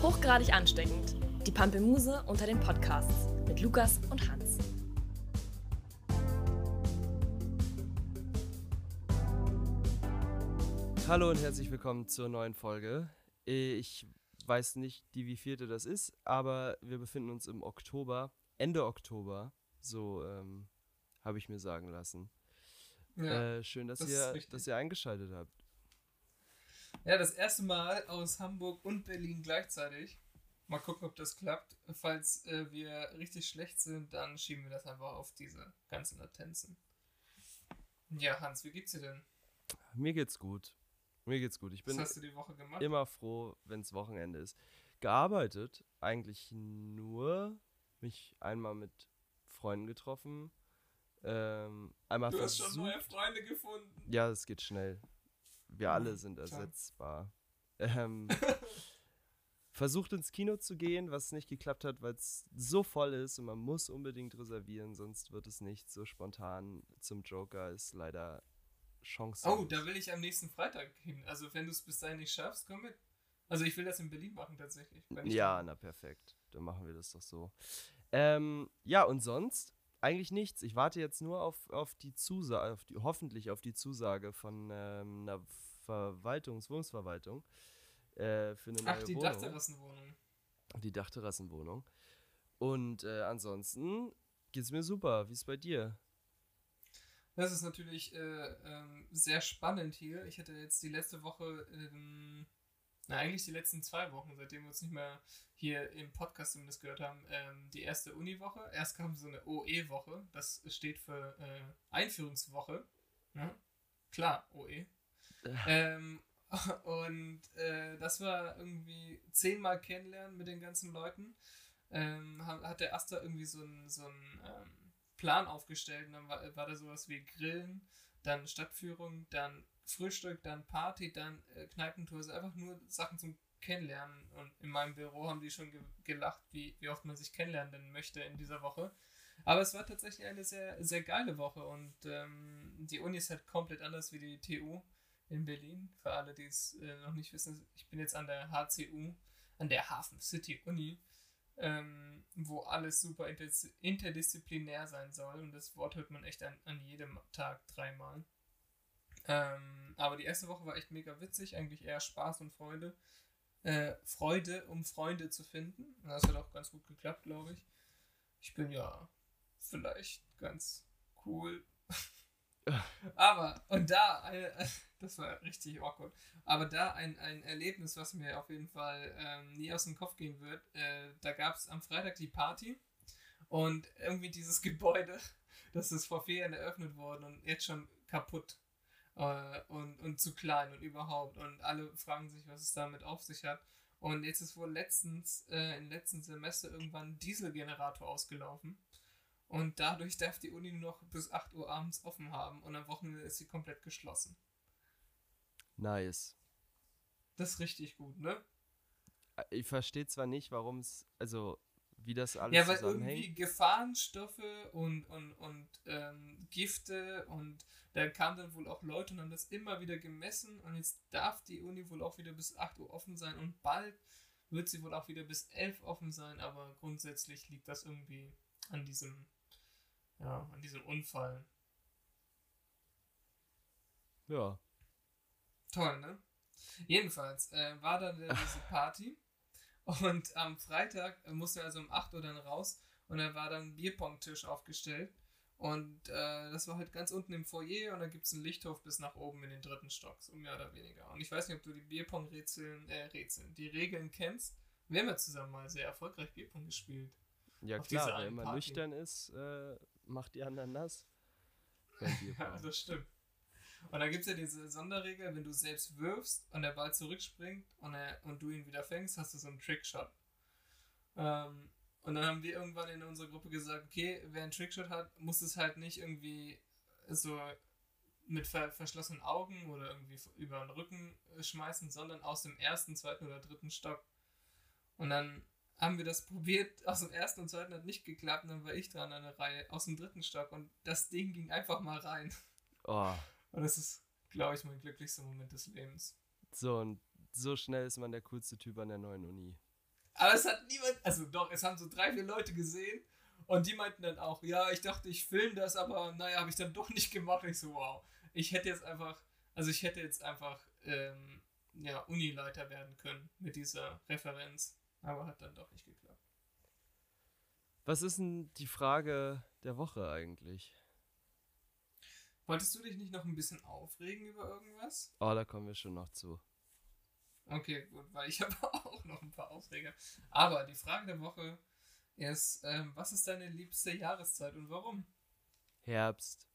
Hochgradig ansteckend. Die Pampelmuse unter den Podcasts mit Lukas und Hans. Hallo und herzlich willkommen zur neuen Folge. Ich weiß nicht, die wievielte das ist, aber wir befinden uns im Oktober, Ende Oktober, so ähm, habe ich mir sagen lassen. Ja, äh, schön, dass, das ihr, dass ihr eingeschaltet habt. Ja, das erste Mal aus Hamburg und Berlin gleichzeitig. Mal gucken, ob das klappt. Falls äh, wir richtig schlecht sind, dann schieben wir das einfach auf diese ganzen Latenzen. Ja, Hans, wie geht's dir denn? Mir geht's gut. Mir geht's gut. Ich bin Was hast du die Woche gemacht? immer froh, wenn es Wochenende ist. Gearbeitet eigentlich nur, mich einmal mit Freunden getroffen. Ähm, einmal du versucht, hast schon neue Freunde gefunden. Ja, es geht schnell. Wir alle sind ersetzbar. Ähm, versucht ins Kino zu gehen, was nicht geklappt hat, weil es so voll ist und man muss unbedingt reservieren, sonst wird es nicht so spontan zum Joker. Ist leider Chance. Oh, da will ich am nächsten Freitag hin. Also wenn du es bis dahin nicht schaffst, komm mit. Also ich will das in Berlin machen tatsächlich. Ja, na perfekt. Dann machen wir das doch so. Ähm, ja, und sonst eigentlich nichts. Ich warte jetzt nur auf, auf die Zusage, auf die, hoffentlich auf die Zusage von ähm, einer Verwaltungs-, Wohnungsverwaltung äh, für eine neue Ach, die Wohnung. Dachterrassenwohnung. Die Dachterrassenwohnung. Und äh, ansonsten geht's mir super. Wie ist es bei dir? Das ist natürlich äh, ähm, sehr spannend hier. Ich hatte jetzt die letzte Woche, ähm, na eigentlich die letzten zwei Wochen, seitdem wir uns nicht mehr hier im Podcast zumindest gehört haben, ähm, die erste Uni-Woche. Erst kam so eine OE-Woche, das steht für äh, Einführungswoche. Ja? Klar, OE. ähm, und äh, das war irgendwie zehnmal kennenlernen mit den ganzen Leuten. Ähm, hat der Asta irgendwie so einen so ähm, Plan aufgestellt und dann war, war da sowas wie Grillen, dann Stadtführung, dann Frühstück, dann Party, dann äh, Kneipentour, also einfach nur Sachen zum Kennenlernen. Und in meinem Büro haben die schon ge gelacht, wie, wie oft man sich kennenlernen möchte in dieser Woche. Aber es war tatsächlich eine sehr, sehr geile Woche und ähm, die Uni ist halt komplett anders wie die TU in Berlin. Für alle, die es äh, noch nicht wissen, ich bin jetzt an der HCU, an der Hafen City Uni, ähm, wo alles super interdisziplinär sein soll und das Wort hört man echt an, an jedem Tag dreimal. Ähm, aber die erste Woche war echt mega witzig, eigentlich eher Spaß und Freude. Äh, Freude, um Freunde zu finden. Das hat auch ganz gut geklappt, glaube ich. Ich bin ja vielleicht ganz cool. Aber, und da, eine, das war richtig awkward, aber da ein, ein Erlebnis, was mir auf jeden Fall ähm, nie aus dem Kopf gehen wird, äh, da gab es am Freitag die Party und irgendwie dieses Gebäude, das ist vor vier Jahren eröffnet worden und jetzt schon kaputt äh, und, und zu klein und überhaupt und alle fragen sich, was es damit auf sich hat. Und jetzt ist wohl letztens, äh, im letzten Semester irgendwann ein Dieselgenerator ausgelaufen. Und dadurch darf die Uni nur noch bis 8 Uhr abends offen haben und am Wochenende ist sie komplett geschlossen. Nice. Das ist richtig gut, ne? Ich verstehe zwar nicht, warum es, also wie das alles Ja, weil irgendwie Gefahrenstoffe und, und, und ähm, Gifte und da kamen dann wohl auch Leute und haben das immer wieder gemessen und jetzt darf die Uni wohl auch wieder bis 8 Uhr offen sein und bald wird sie wohl auch wieder bis 11 offen sein, aber grundsätzlich liegt das irgendwie an diesem ja, an diesem Unfall. Ja. Toll, ne? Jedenfalls äh, war dann diese Party und am Freitag äh, musste er also um 8 Uhr dann raus und da war dann ein Bierpong-Tisch aufgestellt und äh, das war halt ganz unten im Foyer und da gibt es einen Lichthof bis nach oben in den dritten Stock, so mehr oder weniger. Und ich weiß nicht, ob du die Bierpong-Rätseln, äh, Rätseln, die Regeln kennst. Wir haben ja zusammen mal sehr erfolgreich Bierpong gespielt. Ja klar, wenn man nüchtern ist, äh, macht die anderen nass. ja, das stimmt. Und dann gibt es ja diese Sonderregel, wenn du selbst wirfst und der Ball zurückspringt und, er, und du ihn wieder fängst, hast du so einen Trickshot. Ähm, und dann haben wir irgendwann in unserer Gruppe gesagt, okay, wer einen Trickshot hat, muss es halt nicht irgendwie so mit ver verschlossenen Augen oder irgendwie über den Rücken äh, schmeißen, sondern aus dem ersten, zweiten oder dritten Stock. Und dann haben wir das probiert. Aus dem ersten und zweiten hat nicht geklappt. Und dann war ich dran an der Reihe aus dem dritten Stock. Und das Ding ging einfach mal rein. Oh. Und das ist, glaube ich, mein glücklichster Moment des Lebens. So, und so schnell ist man der coolste Typ an der neuen Uni. Aber es hat niemand, also doch, es haben so drei, vier Leute gesehen und die meinten dann auch, ja, ich dachte, ich filme das, aber naja, habe ich dann doch nicht gemacht. Ich so, wow. Ich hätte jetzt einfach, also ich hätte jetzt einfach, ähm, ja, Unileiter werden können mit dieser Referenz. Aber hat dann doch nicht geklappt. Was ist denn die Frage der Woche eigentlich? Wolltest du dich nicht noch ein bisschen aufregen über irgendwas? Oh, da kommen wir schon noch zu. Okay, gut, weil ich habe auch noch ein paar Aufreger. Aber die Frage der Woche ist, ähm, was ist deine liebste Jahreszeit und warum? Herbst.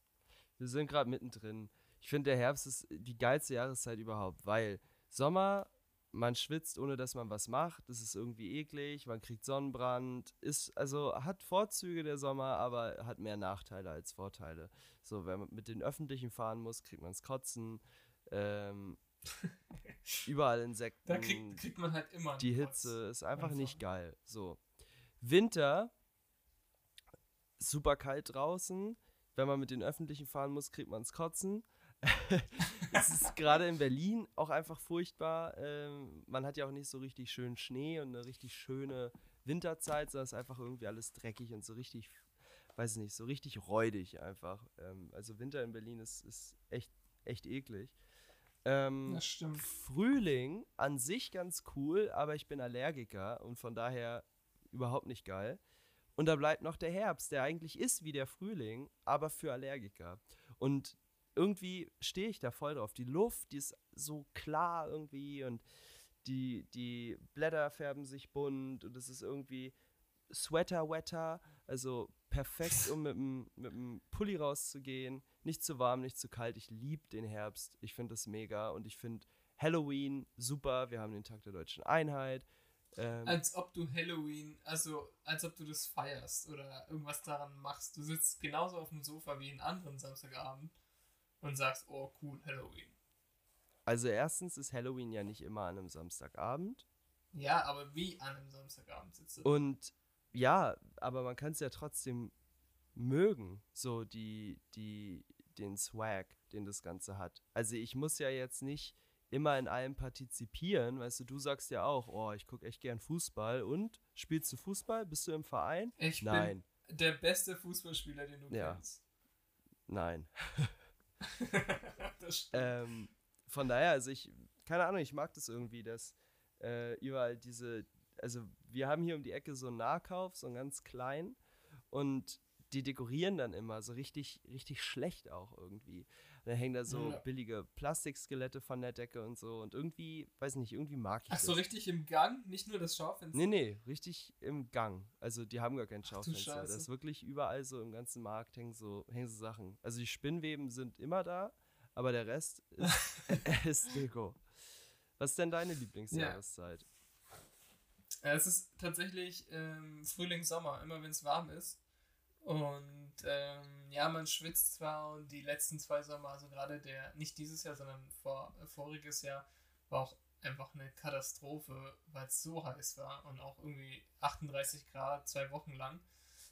Wir sind gerade mittendrin. Ich finde, der Herbst ist die geilste Jahreszeit überhaupt, weil Sommer, man schwitzt, ohne dass man was macht. Das ist irgendwie eklig, man kriegt Sonnenbrand. Ist, also hat Vorzüge der Sommer, aber hat mehr Nachteile als Vorteile. So, wenn man mit den Öffentlichen fahren muss, kriegt man es kotzen. Ähm, überall Insekten. Da kriegt, kriegt man halt immer. Die. Hitze ist einfach Einfach. nicht geil. So. Winter, super kalt draußen. Wenn man mit den Öffentlichen fahren muss, kriegt man es kotzen. es ist gerade in Berlin auch einfach furchtbar. Ähm, man hat ja auch nicht so richtig schön Schnee und eine richtig schöne Winterzeit, sondern es ist einfach irgendwie alles dreckig und so richtig, weiß ich nicht, so richtig räudig einfach. Ähm, also Winter in Berlin ist, ist echt, echt eklig. Ähm, Das stimmt. Frühling an sich ganz cool, aber ich bin Allergiker und von daher überhaupt nicht geil. Und da bleibt noch der Herbst, der eigentlich ist wie der Frühling, aber für Allergiker. Und irgendwie stehe ich da voll drauf. Die Luft, die ist so klar irgendwie und die, die Blätter färben sich bunt und es ist irgendwie Sweater-Wetter, also perfekt, um mit dem, mit dem Pulli rauszugehen. Nicht zu warm, nicht zu kalt. Ich liebe den Herbst. Ich finde das mega und ich finde Halloween super. Wir haben den Tag der deutschen Einheit. Ähm, Als ob du Halloween, also als ob du das feierst oder irgendwas daran machst. Du sitzt genauso auf dem Sofa wie einen anderen Samstagabend und sagst, oh cool, Halloween. also erstens ist Halloween ja nicht immer an einem Samstagabend. Ja, aber wie an einem Samstagabend sitzt du. Und ja, aber man kann es ja trotzdem mögen, so die, die, den Swag, den das Ganze hat. Also ich muss ja jetzt nicht immer in allem partizipieren, weißt du, du sagst ja auch, oh, ich gucke echt gern Fußball und spielst du Fußball? Bist du im Verein? Ich Nein, bin der beste Fußballspieler, den du Ja. kennst. nein. das. Ähm, von daher, also ich, keine Ahnung, ich mag das irgendwie, dass äh, überall diese, also wir haben hier um die Ecke so einen Nahkauf, so einen ganz kleinen und die dekorieren dann immer so richtig, richtig schlecht auch irgendwie. Und dann hängen da so Ja. billige Plastikskelette von der Decke und so und irgendwie, weiß nicht, irgendwie mag ich Ach so, das. richtig im Gang, nicht nur das Schaufenster. Nee, nee, richtig im Gang. Also die haben gar kein Schaufenster. Das Scheiße. ist wirklich überall so im ganzen Markt hängen so, hängen so Sachen. Also die Spinnweben sind immer da, aber der Rest ist, ist Deko. Was ist denn deine Lieblingsjahreszeit? Ja, es ist tatsächlich ähm, Frühling, Sommer, immer wenn es warm ist. Und ähm, ja, man schwitzt zwar und die letzten zwei Sommer, also gerade der, nicht dieses Jahr, sondern vor, äh, voriges Jahr, war auch einfach eine Katastrophe, weil es so heiß war und auch irgendwie 38 Grad zwei Wochen lang.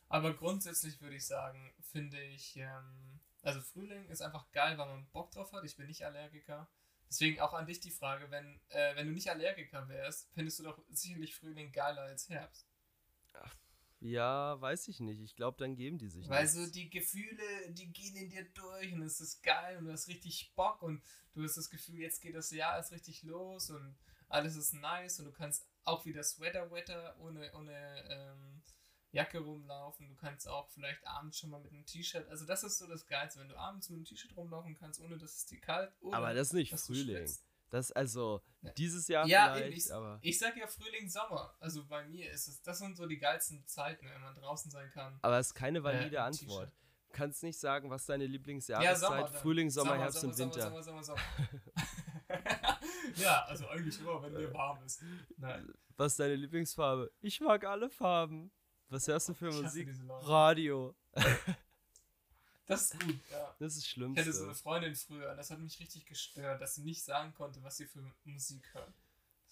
Aber grundsätzlich würde ich sagen, finde ich, ähm, also Frühling ist einfach geil, weil man Bock drauf hat. Ich bin nicht Allergiker. Deswegen auch an dich die Frage, wenn, äh, wenn du nicht Allergiker wärst, findest du doch sicherlich Frühling geiler als Herbst. Ja, weiß ich nicht. Ich glaube, dann geben die sich Weil nichts. so die Gefühle, die gehen in dir durch und es ist geil und du hast richtig Bock und du hast das Gefühl, jetzt geht das Jahr erst richtig los und alles ist nice und du kannst auch wieder Sweater-Wetter ohne, ohne ähm, Jacke rumlaufen. Du kannst auch vielleicht abends schon mal mit einem T-Shirt, also das ist so das Geilste, wenn du abends mit einem T-Shirt rumlaufen kannst, ohne dass es dir kalt oder aber das ist nicht Frühling. schwitzt. Das also Ja. dieses Jahr Ja, vielleicht, ich, aber ich sag ja Frühling, Sommer. Also bei mir ist es, das sind so die geilsten Zeiten, wenn man draußen sein kann. aber es ist keine valide Äh, Antwort. Du kannst nicht sagen, was deine Ja, Lieblingsjahreszeit Sommer. dann. Frühling, Sommer, Herbst Sommer, und Winter. Sommer, Sommer, Sommer, Sommer. ja, also eigentlich immer, wenn mir warm ist. Nein, Was ist deine Lieblingsfarbe? Ich mag alle Farben. Was hörst du für ich hasse Musik? Radio. Das ist gut, ja. Das ist das Ich hatte so eine. Freundin früher das hat mich richtig gestört, dass sie nicht sagen konnte, was sie für Musik hört.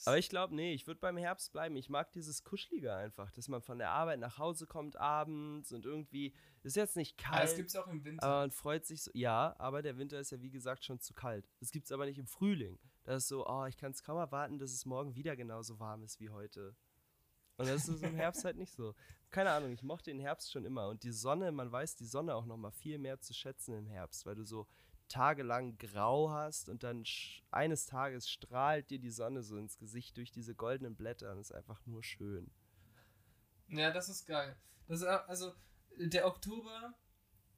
Aber ich glaube, nee, ich würde beim Herbst bleiben. Ich mag dieses Kuschelige einfach, dass man von der Arbeit nach Hause kommt abends und irgendwie, ist jetzt nicht Aber das kalt, gibt es auch im Winter. aber man freut sich so. Ja, aber der Winter ist ja wie gesagt schon zu kalt. Das gibt es aber nicht im Frühling. Das ist so, oh, ich kann es kaum erwarten, dass es morgen wieder genauso warm ist wie heute. Und das ist im Herbst halt nicht so. Keine Ahnung, ich mochte den Herbst schon immer. Und die Sonne, man weiß die Sonne auch noch mal viel mehr zu schätzen im Herbst, weil du so tagelang grau hast und dann eines Tages strahlt dir die Sonne so ins Gesicht durch diese goldenen Blätter und ist einfach nur schön. Ja, das ist geil. Das ist, also der Oktober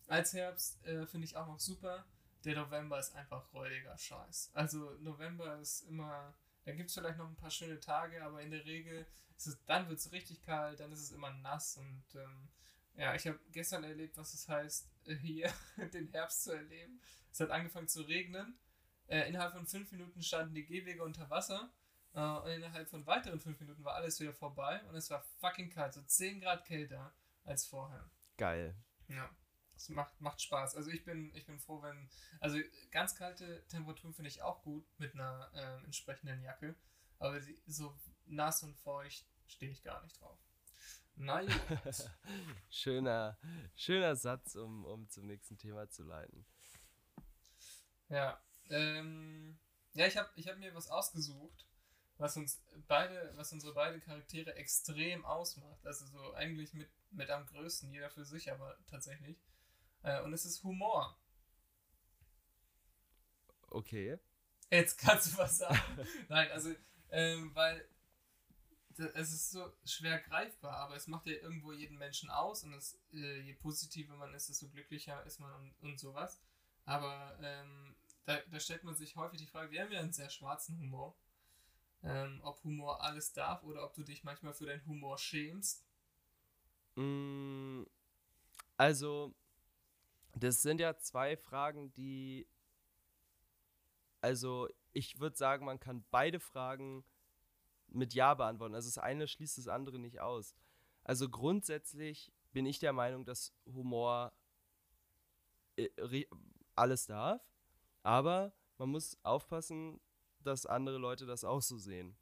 als Herbst äh, finde ich auch noch super. Der November ist einfach räudiger Scheiß. Also November ist immer, da gibt es vielleicht noch ein paar schöne Tage, aber in der Regel ist dann wird es richtig kalt, dann ist es immer nass und ähm, ja, ich habe gestern erlebt, was es heißt, äh, hier den Herbst zu erleben. Es hat angefangen zu regnen. Äh, innerhalb von fünf Minuten standen die Gehwege unter Wasser. Äh, und innerhalb von weiteren fünf Minuten war alles wieder vorbei und es war fucking kalt, so 10 Grad kälter als vorher. Geil. Ja. Es macht, macht Spaß. Also ich bin, ich bin froh, wenn. Also ganz kalte Temperaturen finde ich auch gut mit einer äh, entsprechenden Jacke. Aber die, so nass und feucht stehe ich gar nicht drauf. Nein. schöner, schöner Satz, um, um zum nächsten Thema zu leiten. Ja. Ähm, ja, ich habe ich hab mir was ausgesucht, was uns beide, was unsere beiden Charaktere extrem ausmacht. Also so eigentlich mit, mit am größten, jeder für sich, aber tatsächlich. Äh, und es ist Humor. Okay. Jetzt kannst du was sagen. Nein, also, ähm, weil es ist so schwer greifbar, aber es macht ja irgendwo jeden Menschen aus und es, äh, je positiver man ist, desto glücklicher ist man und, und sowas. Aber ähm, da, da, stellt man sich häufig die Frage, wir haben ja einen sehr schwarzen Humor, ähm, ob Humor alles darf oder ob du dich manchmal für deinen Humor schämst. Mm, also, das sind ja zwei Fragen, die. Also, ich würde sagen, man kann beide Fragen mit Ja beantworten. Also, das eine schließt das andere nicht aus. Also, grundsätzlich bin ich der Meinung, dass Humor äh, alles darf, aber man muss aufpassen, dass andere Leute das auch so sehen.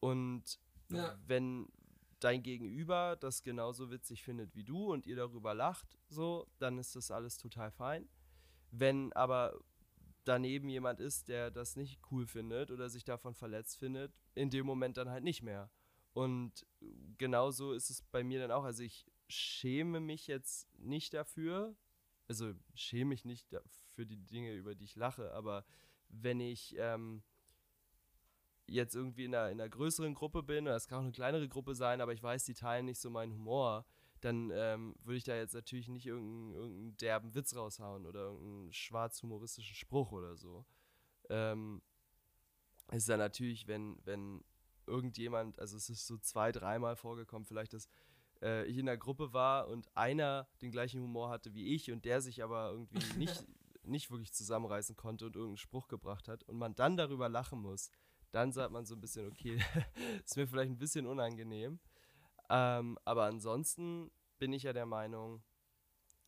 Und ja. wenn, dein Gegenüber das genauso witzig findet wie du und ihr darüber lacht, so, dann ist das alles total fein. Wenn aber daneben jemand ist, der das nicht cool findet oder sich davon verletzt findet, in dem Moment dann halt nicht mehr. Und genauso ist es bei mir dann auch. Also ich schäme mich jetzt nicht dafür, also schäme mich nicht für die Dinge, über die ich lache, aber wenn ich ähm, jetzt irgendwie in einer, in einer größeren Gruppe bin, oder es kann auch eine kleinere Gruppe sein, aber ich weiß, die teilen nicht so meinen Humor, dann ähm, würde ich da jetzt natürlich nicht irgendeinen, irgendeinen derben Witz raushauen oder irgendeinen schwarz-humoristischen Spruch oder so. Ähm, ist dann natürlich, wenn, wenn irgendjemand, also es ist so zwei, dreimal vorgekommen, vielleicht, dass äh, ich in der Gruppe war und einer den gleichen Humor hatte wie ich und der sich aber irgendwie nicht, nicht wirklich zusammenreißen konnte und irgendeinen Spruch gebracht hat und man dann darüber lachen muss, dann sagt man so ein bisschen, okay, ist mir vielleicht ein bisschen unangenehm. Ähm, aber ansonsten bin ich ja der Meinung,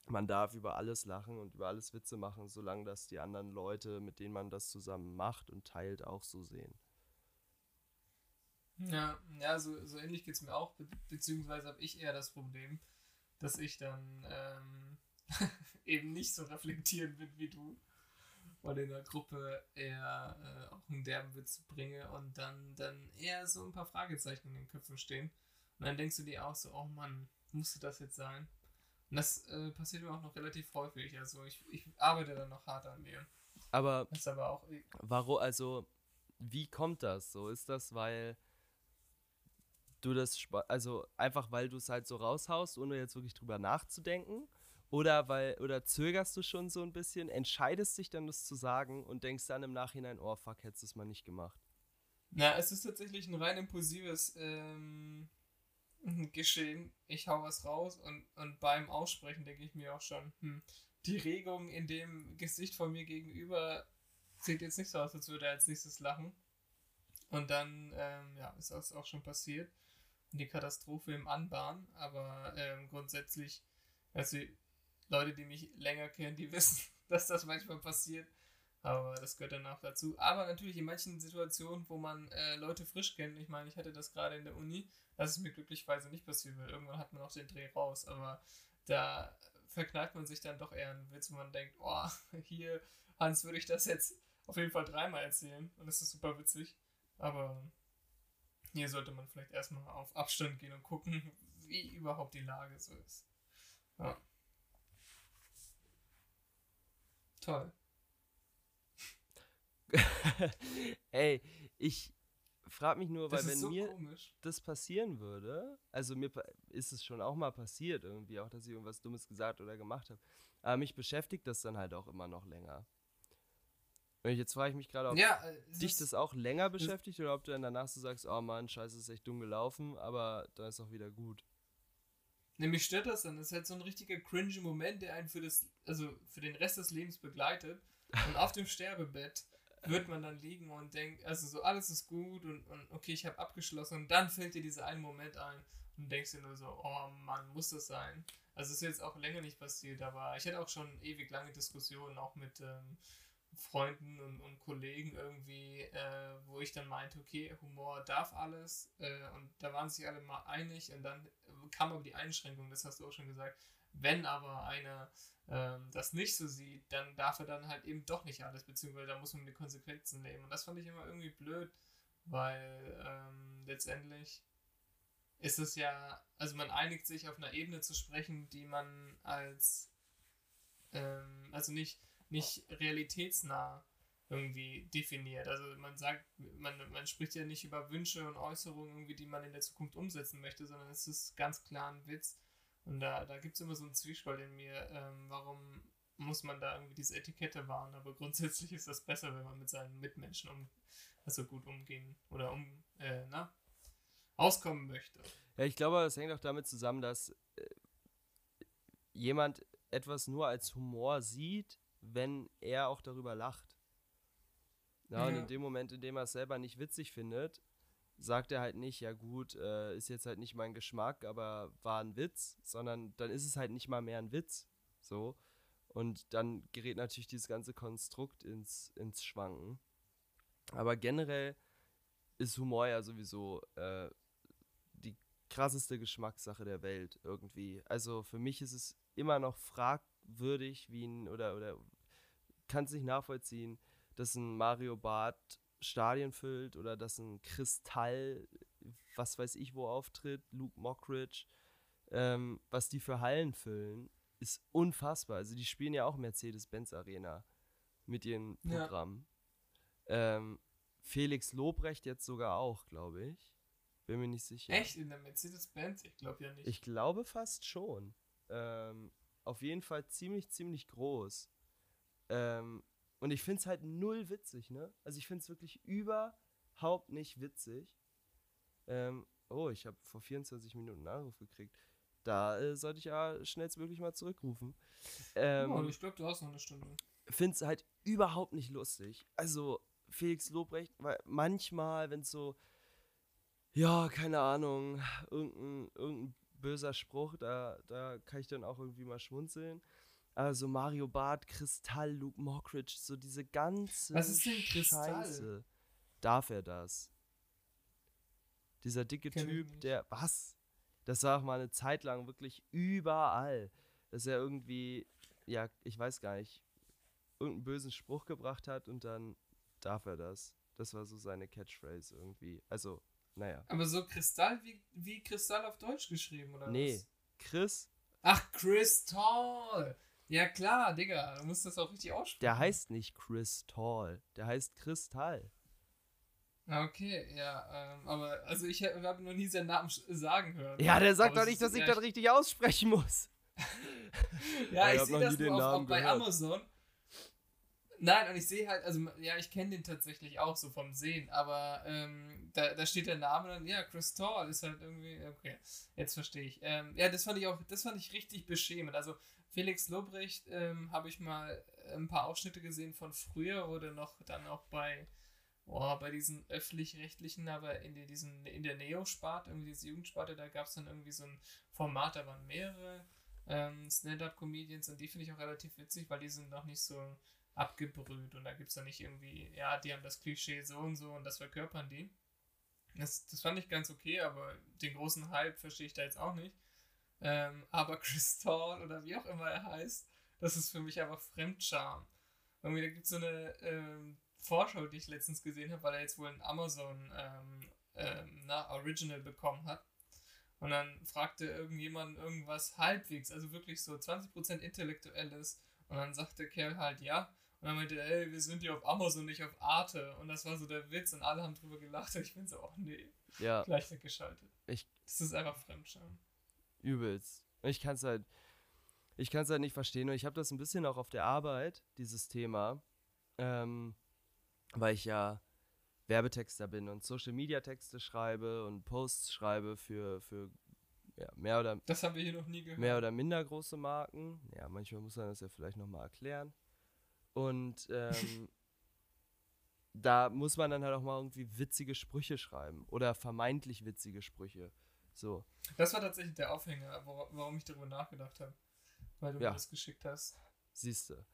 man darf über alles lachen und über alles Witze machen, solange das die anderen Leute, mit denen man das zusammen macht und teilt, auch so sehen. Ja, ja so, so ähnlich geht es mir auch, be beziehungsweise habe ich eher das Problem, dass ich dann ähm, eben nicht so reflektieren bin wie du und in der Gruppe eher äh, auch einen derben Witz bringe und dann, dann eher so ein paar Fragezeichen in den Köpfen stehen. Und dann denkst du dir auch so, oh Mann, musste das jetzt sein? Und das äh, passiert mir auch noch relativ häufig. Also ich, ich arbeite dann noch hart an mir. Aber, das ist aber auch. Warum, also, wie kommt das? So ist das, weil du das, also einfach weil du es halt so raushaust, ohne jetzt wirklich drüber nachzudenken? Oder weil, oder zögerst du schon so ein bisschen, entscheidest dich dann, das zu sagen und denkst dann im Nachhinein, oh fuck, hättest du es mal nicht gemacht. Na, es ist tatsächlich ein rein impulsives ähm, Geschehen. Ich hau was raus und, und beim Aussprechen denke ich mir auch schon, hm, die Regung in dem Gesicht von mir gegenüber sieht jetzt nicht so aus, als würde er als nächstes lachen. Und dann, ähm, ja, ist das auch schon passiert. Die Katastrophe im Anbahn, aber ähm, grundsätzlich, also Leute, die mich länger kennen, die wissen, dass das manchmal passiert. Aber das gehört dann auch dazu. Aber natürlich in manchen Situationen, wo man äh, Leute frisch kennt, ich meine, ich hatte das gerade in der Uni, das ist mir glücklicherweise nicht passiert, weil irgendwann hat man auch den Dreh raus. Aber da verkneift man sich dann doch eher einen Witz, wo man denkt, oh, hier, Hans, würde ich das jetzt auf jeden Fall dreimal erzählen. Und das ist super witzig. Aber hier sollte man vielleicht erstmal auf Abstand gehen und gucken, wie überhaupt die Lage so ist. Ja. Toll. Ey, ich frage mich nur, Das weil wenn so mir komisch. das passieren würde, also mir ist es schon auch mal passiert irgendwie, auch dass ich irgendwas Dummes gesagt oder gemacht habe, aber mich beschäftigt das dann halt auch immer noch länger. Und jetzt frage ich mich gerade, ob Ja, äh, dich ist- das auch länger beschäftigt oder ob du dann danach so sagst, oh Mann, scheiße, ist echt dumm gelaufen, aber dann ist auch wieder gut. Nämlich stört das dann. Das ist halt so ein richtiger cringe Moment, der einen für das, also für den Rest des Lebens begleitet. Und auf dem Sterbebett wird man dann liegen und denkt, also so alles ist gut und, und okay, ich habe abgeschlossen. Und dann fällt dir dieser eine Moment ein und denkst dir nur so, oh Mann, muss das sein? Also ist jetzt auch länger nicht passiert, aber ich hatte auch schon ewig lange Diskussionen auch mit ähm, Freunden und, und Kollegen irgendwie, äh, wo ich dann meinte, okay, Humor darf alles äh, und da waren sich alle mal einig und dann kam aber die Einschränkung, das hast du auch schon gesagt, wenn aber einer ähm, das nicht so sieht, dann darf er dann halt eben doch nicht alles, beziehungsweise da muss man den Konsequenzen leben und das fand ich immer irgendwie blöd, weil ähm, letztendlich ist es ja, also man einigt sich auf einer Ebene zu sprechen, die man als, ähm, also nicht, nicht realitätsnah irgendwie definiert. Also man sagt, man, man spricht ja nicht über Wünsche und Äußerungen, irgendwie, die man in der Zukunft umsetzen möchte, sondern es ist ganz klar ein Witz. Und da, da gibt es immer so einen Zwiespalt in mir, ähm, warum muss man da irgendwie diese Etikette wahren, aber grundsätzlich ist das besser, wenn man mit seinen Mitmenschen um, also gut umgehen oder um, äh, na, auskommen möchte. Ja, ich glaube, das hängt auch damit zusammen, dass äh, jemand etwas nur als Humor sieht, wenn er auch darüber lacht. Ja, und Ja. in dem Moment, in dem er es selber nicht witzig findet, sagt er halt nicht, ja gut, äh, ist jetzt halt nicht mein Geschmack, aber war ein Witz, sondern dann ist es halt nicht mal mehr ein Witz. So. Und dann gerät natürlich dieses ganze Konstrukt ins, ins Schwanken. Aber generell ist Humor ja sowieso äh, die krasseste Geschmackssache der Welt irgendwie. Also für mich ist es immer noch fragwürdig, wie ein, oder, oder kann es nicht nachvollziehen, dass ein Mario Barth Stadien füllt oder dass ein Kristall, was weiß ich wo auftritt, Luke Mockridge, ähm, was die für Hallen füllen, ist unfassbar. Also die spielen ja auch Mercedes-Benz Arena mit ihren Ja. Programmen. Ähm, Felix Lobrecht jetzt sogar auch, glaube ich. Bin mir nicht sicher. Echt? In der Mercedes-Benz? Ich glaube ja nicht. Ich glaube fast schon. Ähm, auf jeden Fall ziemlich, ziemlich groß. Ähm, und ich finde es halt null witzig, ne? Also ich finde es wirklich überhaupt nicht witzig. Ähm, oh, ich habe vor 24 Minuten einen Anruf gekriegt. Da äh, sollte ich ja schnellstmöglich mal zurückrufen. Ähm, oh, ich glaube, du hast noch eine Stunde. finde es halt überhaupt nicht lustig. Also Felix Lobrecht, weil manchmal, wenn es so, ja, keine Ahnung, irgendein, irgendein böser Spruch, da, da kann ich dann auch irgendwie mal schmunzeln. Also Mario Barth, Kristall, Luke Mockridge, so diese ganze Was ist denn Kristall? Scheiße. Darf er das? Dieser dicke Kenn Typ, der, was? Das war auch mal eine Zeit lang wirklich überall. Dass er irgendwie, ja, ich weiß gar nicht, irgendeinen bösen Spruch gebracht hat und dann darf er das. Das war so seine Catchphrase irgendwie. Also, naja. Aber so Kristall wie, wie Kristall auf Deutsch geschrieben, oder Nee, was? Chris, Ach, Kristall! Ja klar, Digga, du musst das auch richtig aussprechen. der heißt nicht Chris Tall, der heißt Kristall. Ah, Okay, ja, ähm, aber also ich habe noch nie seinen Namen sagen hören. Ja, der sagt doch nicht, dass ich das richtig aussprechen muss. Ja, Ich ich sehe noch das nie den nur Namen auch bei. Amazon. Nein, und ich sehe halt, also ja, ich kenne den tatsächlich auch so vom Sehen, aber ähm, da, da steht der Name dann, ja, Chris Tall ist halt irgendwie, okay, jetzt verstehe ich. Ähm, ja, das fand ich auch, das fand ich richtig beschämend. Also Felix Lobrecht ähm, habe ich mal ein paar Ausschnitte gesehen von früher, wurde noch dann auch bei, oh, bei diesen öffentlich-rechtlichen, aber in, die, diesen, in der Neo-Sparte, irgendwie diese Jugendsparte, da gab es dann irgendwie so ein Format, da waren mehrere ähm, Stand-Up-Comedians und die finde ich auch relativ witzig, weil die sind noch nicht so abgebrüht und da gibt es dann nicht irgendwie, ja, die haben das Klischee so und so und das verkörpern die. Das, das fand ich ganz okay, aber den großen Hype verstehe ich da jetzt auch nicht. Ähm, aber Crystal oder wie auch immer er heißt, das ist für mich einfach Fremdscham. Irgendwie, da gibt es so eine ähm, Vorschau, die ich letztens gesehen habe, weil er jetzt wohl ein Amazon ähm, ähm, na, Original bekommen hat. Und dann fragte irgendjemand irgendwas halbwegs, also wirklich so 20% Intellektuelles. Und dann sagte der Kerl halt ja. Und dann meinte er, ey, wir sind hier auf Amazon, nicht auf Arte. Und das war so der Witz und alle haben drüber gelacht. Und ich bin so, oh nee, Ja, gleich weggeschaltet. Ich- das ist einfach Fremdscham. Übelst. Ich kann es halt, ich kann es halt nicht verstehen. Und ich habe das ein bisschen auch auf der Arbeit, dieses Thema, ähm, weil ich ja Werbetexter bin und Social Media Texte schreibe und Posts schreibe für, für ja, mehr oder Das haben wir hier noch nie gehört. mehr oder minder große Marken. Ja, manchmal muss man das ja vielleicht nochmal erklären. Und ähm, da muss man dann halt auch mal irgendwie witzige Sprüche schreiben oder vermeintlich witzige Sprüche. So, Das war tatsächlich der Aufhänger, warum ich darüber nachgedacht habe. Weil du Ja. mir das geschickt hast. siehst du.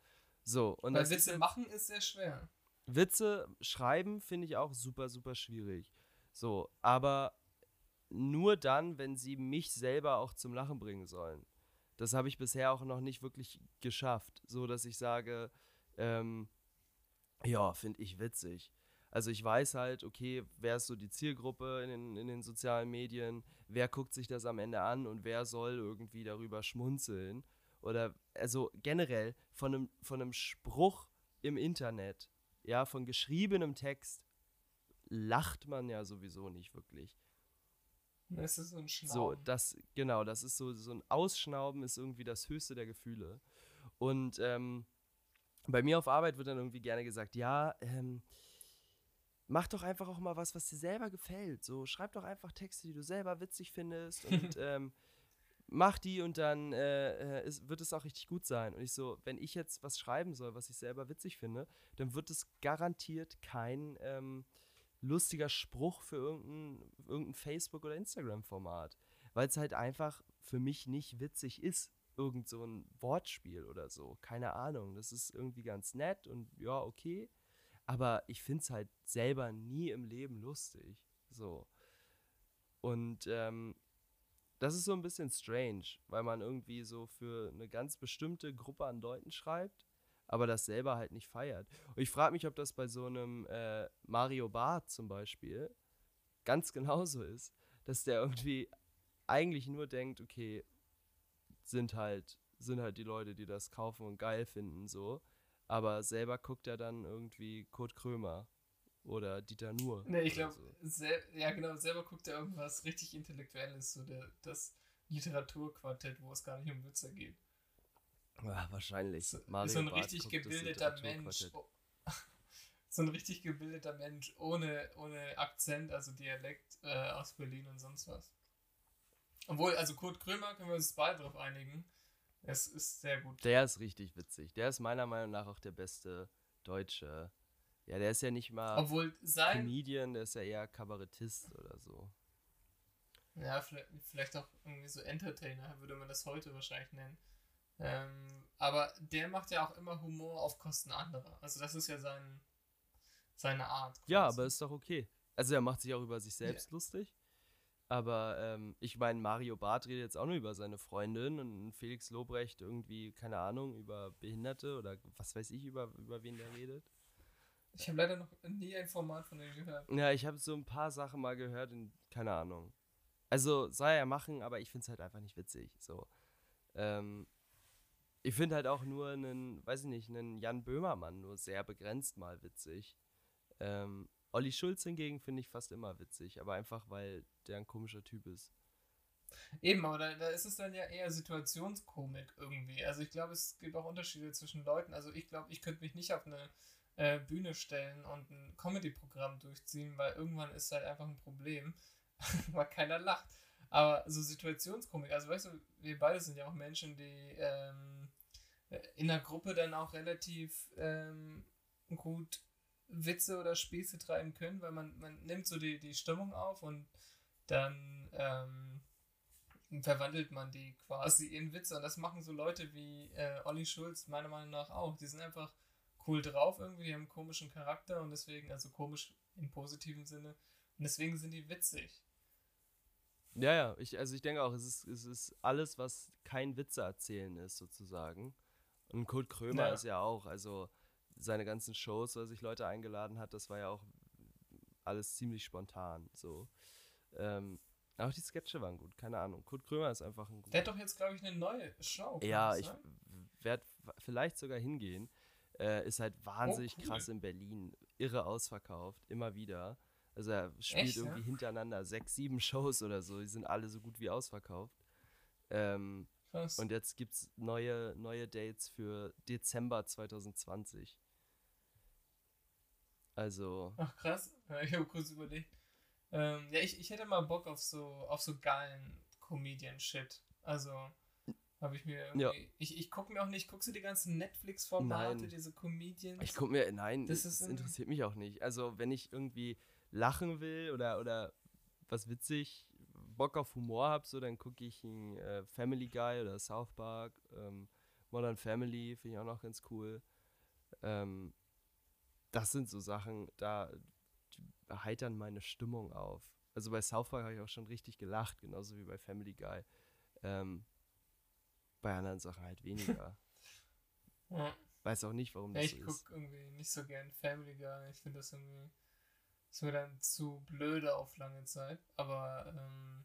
So, und Weil ist Witze jetzt- machen ist sehr schwer. Witze schreiben finde ich auch super, super schwierig. So, aber nur dann, wenn sie mich selber auch zum Lachen bringen sollen. Das habe ich bisher auch noch nicht wirklich geschafft, so dass ich sage, ähm, ja, finde ich witzig. Also ich weiß halt, okay, wer ist so die Zielgruppe in den, in den sozialen Medien, wer guckt sich das am Ende an und wer soll irgendwie darüber schmunzeln. Oder also generell von einem, von einem Spruch im Internet, ja, von geschriebenem Text, lacht man ja sowieso nicht wirklich. Das ist so ein So, Schnauben. das, genau, das ist so, so ein Ausschnauben ist irgendwie das höchste der Gefühle. Und ähm, bei mir auf Arbeit wird dann irgendwie gerne gesagt, ja, ähm, mach doch einfach auch mal was, was dir selber gefällt. So, schreib doch einfach Texte, die du selber witzig findest und ähm, mach die und dann äh, äh, ist, wird es auch richtig gut sein. Und ich so, wenn ich jetzt was schreiben soll, was ich selber witzig finde, dann wird es garantiert kein ähm, lustiger Spruch für irgendein, irgendein Facebook- oder Instagram-Format. Weil es halt einfach für mich nicht witzig ist. Irgend so ein Wortspiel oder so. Keine Ahnung. Das ist irgendwie ganz nett und ja, okay. Aber ich finde es halt selber nie im Leben lustig. So. Und ähm, das ist so ein bisschen strange, weil man irgendwie so für eine ganz bestimmte Gruppe an Leuten schreibt, aber das selber halt nicht feiert. Und ich frage mich, ob das bei so einem äh, Mario Barth zum Beispiel ganz genauso ist, dass der irgendwie eigentlich nur denkt, okay, sind halt, sind halt die Leute, die das kaufen und geil finden, so. Aber selber guckt er dann irgendwie Kurt Krömer oder Dieter Nuhr. Nee, ich glaube, so. ja genau, selber guckt er irgendwas richtig Intellektuelles, so der, das Literaturquartett, wo es gar nicht um Witze geht. Ja, wahrscheinlich. So, Mario so ein Barth richtig gebildeter Mensch. Oh, so ein richtig gebildeter Mensch ohne, ohne Akzent, also Dialekt äh, aus Berlin und sonst was. Obwohl, also Kurt Krömer können wir uns beide darauf einigen. Es ist sehr gut. Der ist richtig witzig. Der ist meiner Meinung nach auch der beste Deutsche. Ja, der ist ja nicht mal Obwohl sein, Comedian, der ist ja eher Kabarettist oder so. ja, vielleicht, vielleicht auch irgendwie so Entertainer, würde man das heute wahrscheinlich nennen. Ähm, aber der macht ja auch immer Humor auf Kosten anderer. Also das ist ja sein, seine Art. Ja, quasi. aber ist doch okay. Also er macht sich auch über sich selbst lustig. Aber ähm, ich meine, Mario Barth redet jetzt auch nur über seine Freundin und Felix Lobrecht irgendwie, keine Ahnung, über Behinderte oder was weiß ich, über, über wen der redet. Ich habe leider noch nie ein Format von dem gehört. Ja, ich habe so ein paar Sachen mal gehört und keine Ahnung. Also soll er ja machen, aber ich finde es halt einfach nicht witzig. So. Ähm, ich finde halt auch nur einen, weiß ich nicht, einen Jan Böhmermann nur sehr begrenzt mal witzig. Ähm, Olli Schulz hingegen finde ich fast immer witzig, aber einfach weil der ein komischer Typ ist. Eben, aber da, da ist es dann ja eher Situationskomik irgendwie. Also ich glaube, es gibt auch Unterschiede zwischen Leuten. Also ich glaube, ich könnte mich nicht auf eine äh, Bühne stellen und ein Comedy-Programm durchziehen, weil irgendwann ist halt einfach ein Problem, weil keiner lacht. Aber so Situationskomik, also weißt du, wir beide sind ja auch Menschen, die ähm, in der Gruppe dann auch relativ ähm, gut Witze oder Späße treiben können, weil man, man nimmt so die, die Stimmung auf und dann ähm, verwandelt man die quasi in Witze. Und das machen so Leute wie äh, Olli Schulz meiner Meinung nach auch. Die sind einfach cool drauf irgendwie, die haben einen komischen Charakter und deswegen, also komisch im positiven Sinne, und deswegen sind die witzig. Ja, ja, ich, also ich denke auch, es ist, es ist alles, was kein Witze erzählen ist, sozusagen. Und Kurt Krömer Ja. ist ja auch, also seine ganzen Shows, wo er sich Leute eingeladen hat, das war ja auch alles ziemlich spontan. So. Ähm, auch die Sketche waren gut, keine Ahnung. Kurt Krömer ist einfach ein guter. Der hat doch jetzt, glaube ich, eine neue Show. Ja, ich werde vielleicht sogar hingehen. Äh, ist halt wahnsinnig cool. krass in Berlin. Irre ausverkauft, immer wieder. Also er spielt Echt, ja? irgendwie hintereinander sechs, sieben Shows oder so. Die sind alle so gut wie ausverkauft. Ähm, Krass. und jetzt gibt es neue, neue Dates für Dezember 2020. Also, Ach krass, Ja, ich habe kurz überlegt. Ähm, ja, ich, ich hätte mal Bock auf so auf so geilen Comedian-Shit. Also habe ich mir irgendwie. Ja. Ich, ich gucke mir auch nicht, guckst du die ganzen Netflix-Formate, diese Comedians? ich gucke mir, nein, Das das, interessiert mich auch nicht. Also, wenn ich irgendwie lachen will oder, oder was witzig, Bock auf Humor habe, so, dann gucke ich ein äh, Family Guy oder South Park, ähm, Modern Family, finde ich auch noch ganz cool. Ähm, das sind so Sachen, da heitern meine Stimmung auf. Also bei South Park habe ich auch schon richtig gelacht, genauso wie bei Family Guy. Ähm, bei anderen Sachen halt weniger. Ja. Weiß auch nicht, warum Ja, das ich so ist. gucke irgendwie nicht so gern Family Guy. Ich finde das irgendwie. Ist mir dann zu blöde auf lange Zeit. Aber ähm,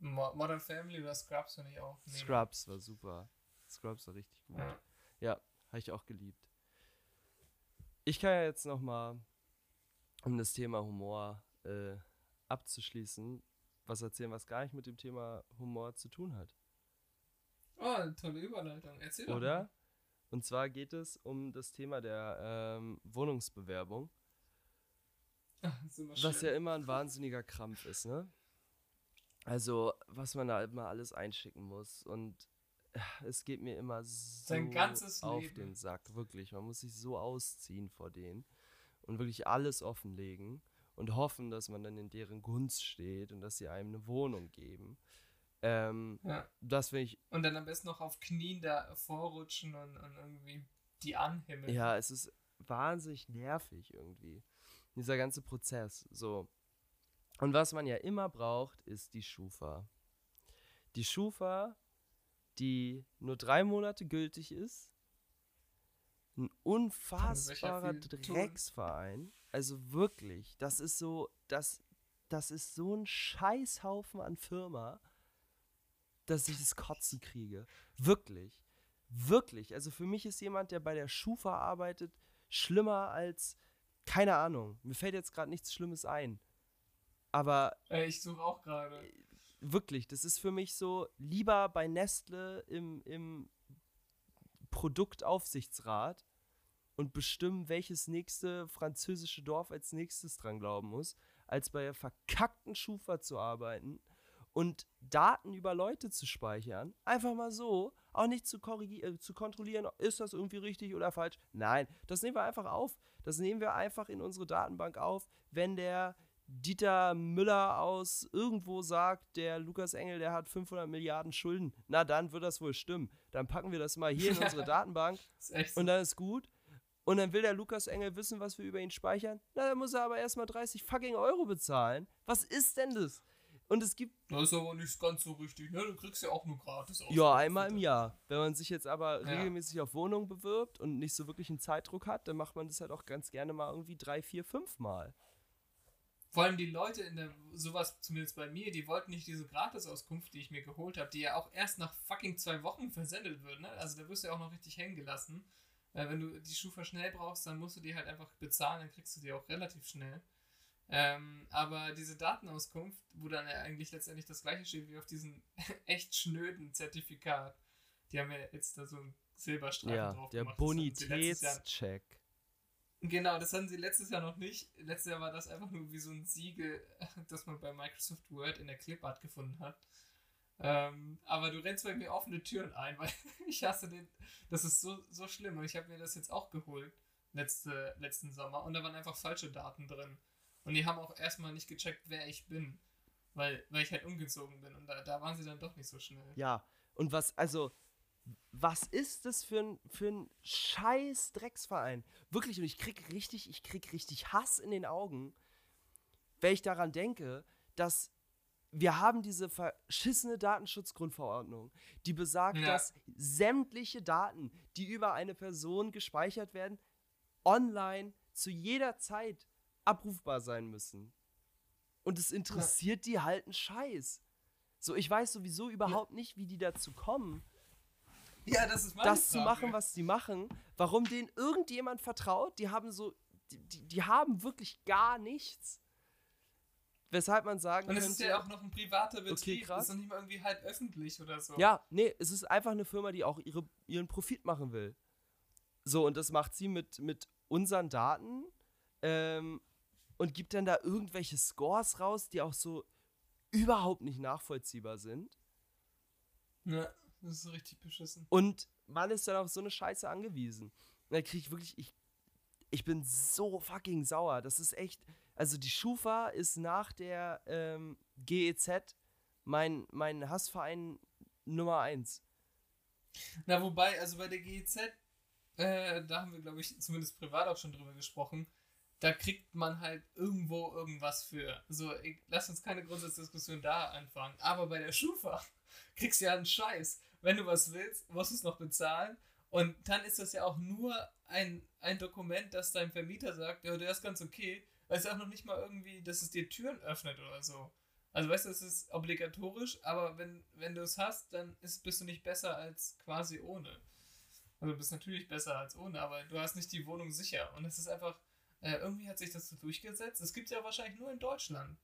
Mo Modern Family oder Scrubs finde ich auch. mega. Scrubs war super. Scrubs war richtig gut. Ja. Ja, habe ich auch geliebt. Ich kann ja jetzt noch mal, um das Thema Humor äh, abzuschließen, was erzählen, was gar nicht mit dem Thema Humor zu tun hat. Oh, eine tolle Überleitung. Erzähl doch Oder? Und zwar geht es um das Thema der ähm, Wohnungsbewerbung, mal. Immer was ja immer ein wahnsinniger Krampf ist, ne? Also, was man da immer alles einschicken muss und äh, es geht mir immer so Sein ganzes auf Leben. den Sack, wirklich. Man muss sich so ausziehen vor denen und wirklich alles offenlegen und hoffen, dass man dann in deren Gunst steht und dass sie einem eine Wohnung geben. Ähm, Ja. das finde ich Und dann am besten noch auf Knien da vorrutschen und, und irgendwie die anhimmeln. Ja, es ist wahnsinnig nervig irgendwie. Dieser ganze Prozess. So. Und was man ja immer braucht, ist die Schufa. Die Schufa, die nur drei Monate gültig ist. Ein unfassbarer. Drecksverein. Also wirklich, das ist so, das, das ist so ein Scheißhaufen an Firma, dass ich das Kotzen kriege. Wirklich. Wirklich. Also für mich ist jemand, der bei der Schufa arbeitet, schlimmer als, keine Ahnung, mir fällt jetzt gerade nichts Schlimmes ein. Aber Äh, ich suche auch gerade. wirklich, das ist für mich so, lieber bei Nestle im, im Produktaufsichtsrat und bestimmen, welches nächste französische Dorf als nächstes dran glauben muss, als bei der verkackten Schufa zu arbeiten und Daten über Leute zu speichern. Einfach mal so, auch nicht zu, äh, zu kontrollieren, ist das irgendwie richtig oder falsch. Nein, das nehmen wir einfach auf. Das nehmen wir einfach in unsere Datenbank auf, wenn der Dieter Müller aus irgendwo sagt, der Lukas Engel, der hat 500 Milliarden Schulden. Na, dann wird das wohl stimmen. Dann packen wir das mal hier in unsere Datenbank und dann ist gut. Und dann will der Lukas Engel wissen, was wir über ihn speichern. Na, dann muss er aber erstmal 30 fucking Euro bezahlen. Was ist denn das? Und es gibt, Das ist aber nicht ganz so richtig, ne? Du kriegst ja auch nur gratis aus. ja, einmal im Jahr. Wenn man sich jetzt aber Ja. regelmäßig auf Wohnungen bewirbt und nicht so wirklich einen Zeitdruck hat, dann macht man das halt auch ganz gerne mal irgendwie drei, vier, fünf Mal. Vor allem die Leute in der, sowas zumindest bei mir, die wollten nicht diese Gratisauskunft, die ich mir geholt habe, die ja auch erst nach fucking zwei Wochen versendet wird, ne? Also da wirst du ja auch noch richtig hängen gelassen. Äh, wenn du die Schufa schnell brauchst, dann musst du die halt einfach bezahlen, dann kriegst du die auch relativ schnell. Ähm, aber diese Datenauskunft, wo dann ja eigentlich letztendlich das gleiche steht wie auf diesem echt schnöden Zertifikat, die haben ja jetzt da so einen Silberstreifen Ja, drauf der gemacht. Jahr- Bonitätscheck. Genau, das hatten sie letztes Jahr noch nicht. Letztes Jahr war das einfach nur wie so ein Siegel, das man bei Microsoft Word in der Clipart gefunden hat. Ähm, aber du rennst bei mir offene Türen ein, weil ich hasse den. Das ist so, so schlimm. Und ich habe mir das jetzt auch geholt, letzte, letzten Sommer. Und da waren einfach falsche Daten drin. Und die haben auch erstmal nicht gecheckt, wer ich bin. Weil, weil ich halt umgezogen bin. Und da, da waren sie dann doch nicht so schnell. Ja, und was, also, was ist das für ein, für ein scheiß Drecksverein? Wirklich, und ich krieg richtig, ich krieg richtig Hass in den Augen, wenn ich daran denke, dass wir haben diese verschissene Datenschutzgrundverordnung, die besagt, Ja. dass sämtliche Daten, die über eine Person gespeichert werden, online zu jeder Zeit abrufbar sein müssen. Und es interessiert die halt einen Scheiß. So, ich weiß sowieso überhaupt nicht, wie die dazu kommen, Ja, das ist meine das zu Frage. machen, was die machen. Warum denen irgendjemand vertraut, die haben so, die, die, die haben wirklich gar nichts. Weshalb man sagen Und es ist ja auch noch ein privater Betrieb. krass. Das ist noch nicht mal irgendwie halt öffentlich oder so. Ja, nee, es ist einfach eine Firma, die auch ihre, ihren Profit machen will. So, und das macht sie mit, mit unseren Daten ähm, und gibt dann da irgendwelche Scores raus, die auch so überhaupt nicht nachvollziehbar sind. Ja, das ist richtig beschissen. Und man ist dann auf so eine Scheiße angewiesen. Und da kriege ich wirklich, ich, ich bin so fucking sauer. Das ist echt, also die Schufa ist nach der ähm, GEZ mein, mein Hassverein Nummer eins. Na, wobei, also bei der GEZ, äh, da haben wir, glaube ich, zumindest privat auch schon drüber gesprochen, da kriegt man halt irgendwo irgendwas für. So, ich, lass uns keine Grundsatzdiskussion da anfangen. Aber bei der Schufa kriegst du ja einen Scheiß. Wenn du was willst, musst du es noch bezahlen. Und dann ist das ja auch nur ein, ein Dokument, das dein Vermieter sagt, ja, der ist ganz okay. Weil es auch noch nicht mal irgendwie, dass es dir Türen öffnet oder so. Also weißt du, es ist obligatorisch, aber wenn, wenn du es hast, dann ist, bist du nicht besser als quasi ohne. Also du bist natürlich besser als ohne, aber du hast nicht die Wohnung sicher. Und es ist einfach, äh, irgendwie hat sich das so durchgesetzt. Es gibt ja wahrscheinlich nur in Deutschland.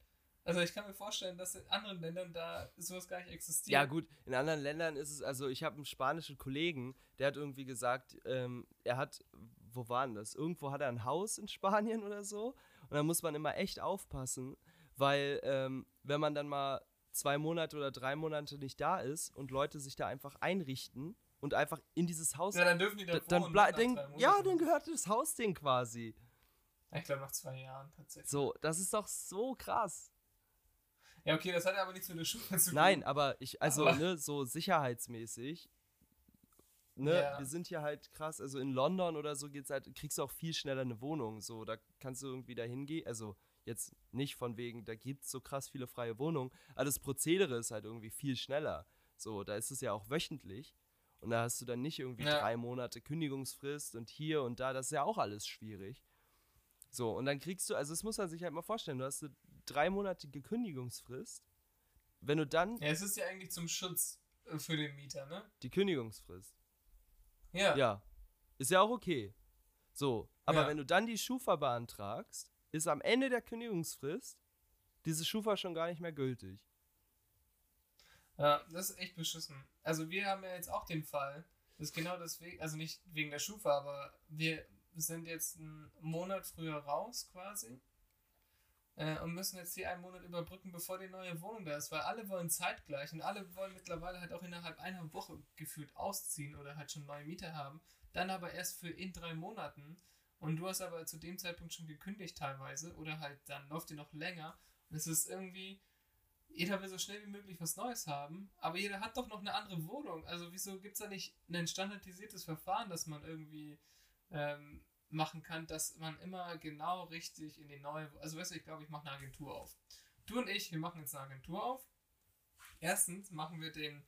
Also ich kann mir vorstellen, dass in anderen Ländern da sowas gar nicht existiert. Ja, gut, in anderen Ländern ist es, also ich habe einen spanischen Kollegen, der hat irgendwie gesagt, ähm, er hat, wo war denn das? Irgendwo hat er ein Haus in Spanien oder so. Und da muss man immer echt aufpassen, weil ähm, wenn man dann mal zwei Monate oder drei Monate nicht da ist und Leute sich da einfach einrichten und einfach in dieses Haus. Ja, dann dürfen die da da- dann dann, Monaten. ja, dann gehört das Haus denen quasi. Ich glaube nach zwei Jahren tatsächlich. So, das ist doch so krass. Ja, okay, das hat ja aber nichts mit der Schule zu tun. Nein, aber ich, also, Aber- ne, so sicherheitsmäßig, ne, Ja. wir sind hier halt krass, also in London oder so geht's halt, kriegst du auch viel schneller eine Wohnung, so, da kannst du irgendwie da hingehen, also jetzt nicht von wegen, da gibt's so krass viele freie Wohnungen, aber das Prozedere ist halt irgendwie viel schneller, so, da ist es ja auch wöchentlich und da hast du dann nicht irgendwie Ja. drei Monate Kündigungsfrist und hier und da, das ist ja auch alles schwierig. So, und dann kriegst du, also das muss man sich halt mal vorstellen, du hast eine dreimonatige Kündigungsfrist, wenn du dann Ja, es ist ja eigentlich zum Schutz äh, für den Mieter, ne? die Kündigungsfrist. Ja. Ja. Ist ja auch okay. So, aber Ja. wenn du dann die Schufa beantragst, ist am Ende der Kündigungsfrist diese Schufa schon gar nicht mehr gültig. Ja, das ist echt beschissen. Also wir haben ja jetzt auch den Fall, das ist genau deswegen, also nicht wegen der Schufa, aber wir sind jetzt einen Monat früher raus quasi äh, und müssen jetzt hier einen Monat überbrücken, bevor die neue Wohnung da ist, weil alle wollen zeitgleich und alle wollen mittlerweile halt auch innerhalb einer Woche gefühlt ausziehen oder halt schon neue Mieter haben, dann aber erst für in drei Monaten und du hast aber zu dem Zeitpunkt schon gekündigt teilweise oder halt dann läuft die noch länger und es ist irgendwie jeder will so schnell wie möglich was Neues haben, aber jeder hat doch noch eine andere Wohnung. Also wieso gibt es da nicht ein standardisiertes Verfahren, das man irgendwie ähm, machen kann, dass man immer genau richtig in die neue... Also weißt du, ich glaube, ich mache eine Agentur auf. Du und ich, wir machen jetzt eine Agentur auf. Erstens machen wir den,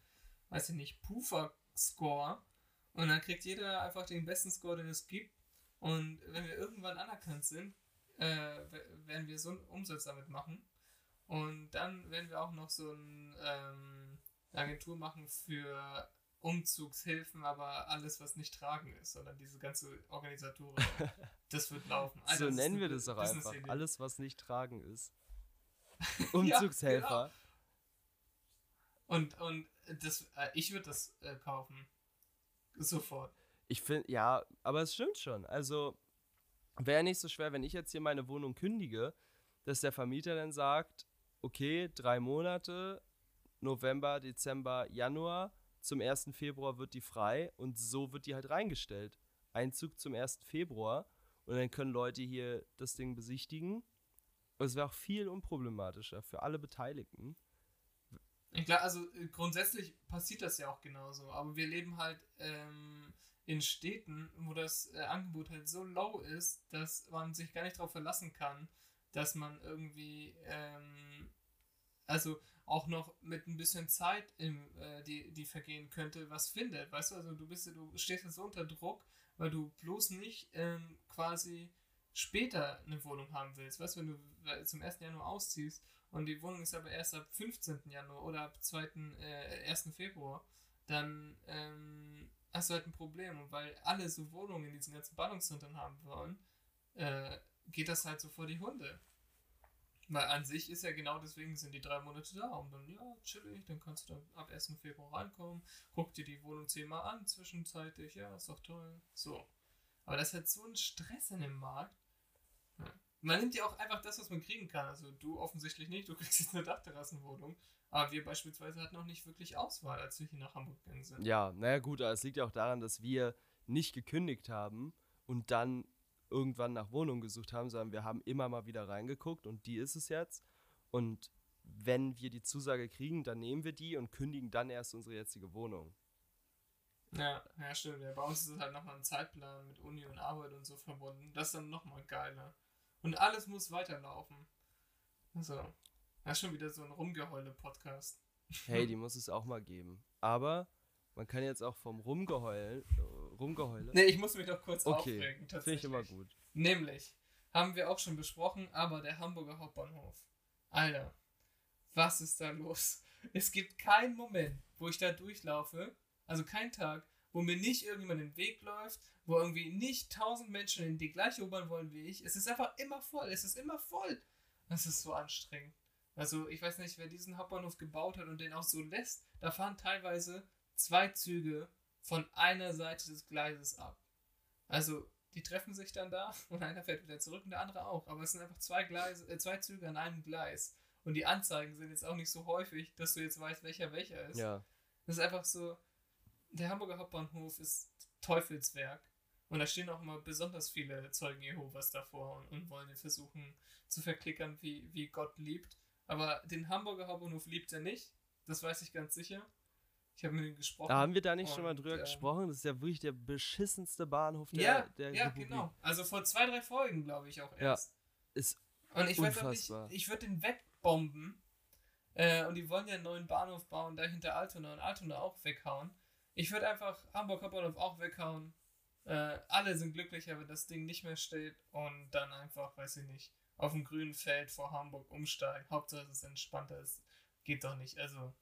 weiß ich nicht, Puffer-Score und dann kriegt jeder einfach den besten Score, den es gibt. Und wenn wir irgendwann anerkannt sind, äh, werden wir so einen Umsatz damit machen. Und dann werden wir auch noch so ein, ähm, eine Agentur machen für Umzugshilfen, aber alles, was nicht tragen ist, sondern diese ganze Organisatorik. das wird laufen. Alter, so ist nennen wir das doch einfach. Alles, was nicht tragen ist. Umzugshelfer. Und, und das, äh, ich würde das äh, kaufen. Sofort. Ich finde, ja, aber es stimmt schon. Also, wäre nicht so schwer, wenn ich jetzt hier meine Wohnung kündige, dass der Vermieter dann sagt, okay, drei Monate, November, Dezember, Januar, zum 1. Februar wird die frei und so wird die halt reingestellt. Einzug zum 1. Februar und dann können Leute hier das Ding besichtigen. Und es wäre auch viel unproblematischer für alle Beteiligten. Glaube, also äh, grundsätzlich passiert das ja auch genauso, aber wir leben halt ähm, in Städten, wo das äh, Angebot halt so low ist, dass man sich gar nicht darauf verlassen kann, dass man irgendwie, ähm, also auch noch mit ein bisschen Zeit, im, äh, die, die vergehen könnte, was findet. Weißt du, also du bist, du stehst jetzt so unter Druck, weil du bloß nicht ähm, quasi später eine Wohnung haben willst, weißt du, wenn du zum 1. Januar ausziehst und die Wohnung ist aber erst ab 15. Januar oder ab 2., äh, 1. Februar, dann ähm, hast du halt ein Problem. Und weil alle so Wohnungen in diesen ganzen Ballungszentren haben wollen, äh, geht das halt so vor die Hunde. Weil an sich ist ja genau deswegen sind die drei Monate da und dann, ja, chillig, dann kannst du dann ab 1. Februar reinkommen, guck dir die Wohnung zehnmal an, zwischenzeitlich, ja, ist doch toll. So. Aber das halt so ein Stress in dem Markt. Man nimmt ja auch einfach das, was man kriegen kann. Also du offensichtlich nicht, du kriegst jetzt eine Dachterrassenwohnung. Aber wir beispielsweise hatten auch nicht wirklich Auswahl, als wir hier nach Hamburg gegangen sind. Ja, naja gut, aber es liegt ja auch daran, dass wir nicht gekündigt haben und dann irgendwann nach Wohnung gesucht haben, sondern wir haben immer mal wieder reingeguckt und die ist es jetzt. Und wenn wir die Zusage kriegen, dann nehmen wir die und kündigen dann erst unsere jetzige Wohnung. Ja, ja, stimmt. Ja, bei uns ist es halt nochmal ein Zeitplan mit Uni und Arbeit und so verbunden. Das ist dann nochmal geiler. Und alles muss weiterlaufen. Also, das ist schon wieder so ein Rumgeheule-Podcast. Hey, die muss es auch mal geben. Aber man kann jetzt auch vom Rumgeheul, äh, Rumgeheule. Nee, ich muss mich doch kurz okay, aufregen, Finde ich immer gut. Nämlich, haben wir auch schon besprochen, aber der Hamburger Hauptbahnhof. Alter, was ist da los? Es gibt keinen Moment, wo ich da durchlaufe, also kein Tag, wo mir nicht irgendjemand den Weg läuft, wo irgendwie nicht tausend Menschen in die gleiche U-Bahn wollen wie ich. Es ist einfach immer voll. Es ist immer voll. Das ist so anstrengend. Also ich weiß nicht, wer diesen Hauptbahnhof gebaut hat und den auch so lässt. Da fahren teilweise zwei Züge von einer Seite des Gleises ab. Also die treffen sich dann da und einer fährt wieder zurück und der andere auch. Aber es sind einfach zwei, Gleise, äh, zwei Züge an einem Gleis. Und die Anzeigen sind jetzt auch nicht so häufig, dass du jetzt weißt, welcher welcher ist. Ja. Das ist einfach so, der Hamburger Hauptbahnhof ist Teufelswerk. Und da stehen auch immer besonders viele Zeugen Jehovas davor und, und wollen versuchen zu verklickern, wie, wie Gott liebt. Aber den Hamburger Hauptbahnhof liebt er nicht. Das weiß ich ganz sicher. Ich habe mit ihm gesprochen. Da haben wir da nicht schon mal drüber ähm, gesprochen? Das ist ja wirklich der beschissenste Bahnhof der, ja, der ja, Republik. genau. Also vor zwei, drei Folgen, glaube ich, auch Ja. erst. Ist Und ich weiß nicht, unfassbar. ich würde den wegbomben. Äh, und die wollen ja einen neuen Bahnhof bauen, da hinter Altona und Altona auch weghauen. Ich würde einfach Hamburg Hauptbahnhof auch weghauen. Äh, alle sind glücklicher, wenn das Ding nicht mehr steht und dann einfach, weiß ich nicht, auf dem grünen Feld vor Hamburg umsteigen. Hauptsache es ist entspannter, es geht doch nicht. Also,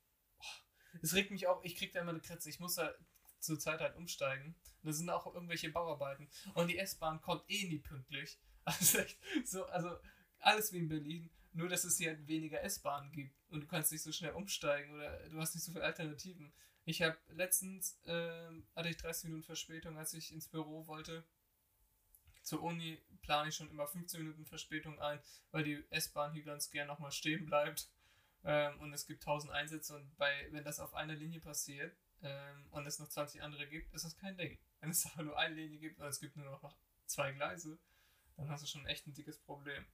es regt mich auch, ich krieg da immer eine Kratze. Ich muss da zur Zeit halt umsteigen. Und da sind auch irgendwelche Bauarbeiten. Und die S-Bahn kommt eh nie pünktlich. Also, so, also alles wie in Berlin. Nur, dass es hier halt weniger S-Bahnen gibt. Und du kannst nicht so schnell umsteigen oder du hast nicht so viele Alternativen. Ich habe letztens, ähm, hatte ich 30 Minuten Verspätung, als ich ins Büro wollte. Zur Uni plane ich schon immer 15 Minuten Verspätung ein, weil die S-Bahn hier ganz gern nochmal stehen bleibt. Ähm, und es gibt 1000 Einsätze und bei, wenn das auf einer Linie passiert ähm, und es noch 20 andere gibt, ist das kein Ding. Wenn es aber nur eine Linie gibt und es gibt nur noch zwei Gleise, dann hast du schon echt ein dickes Problem.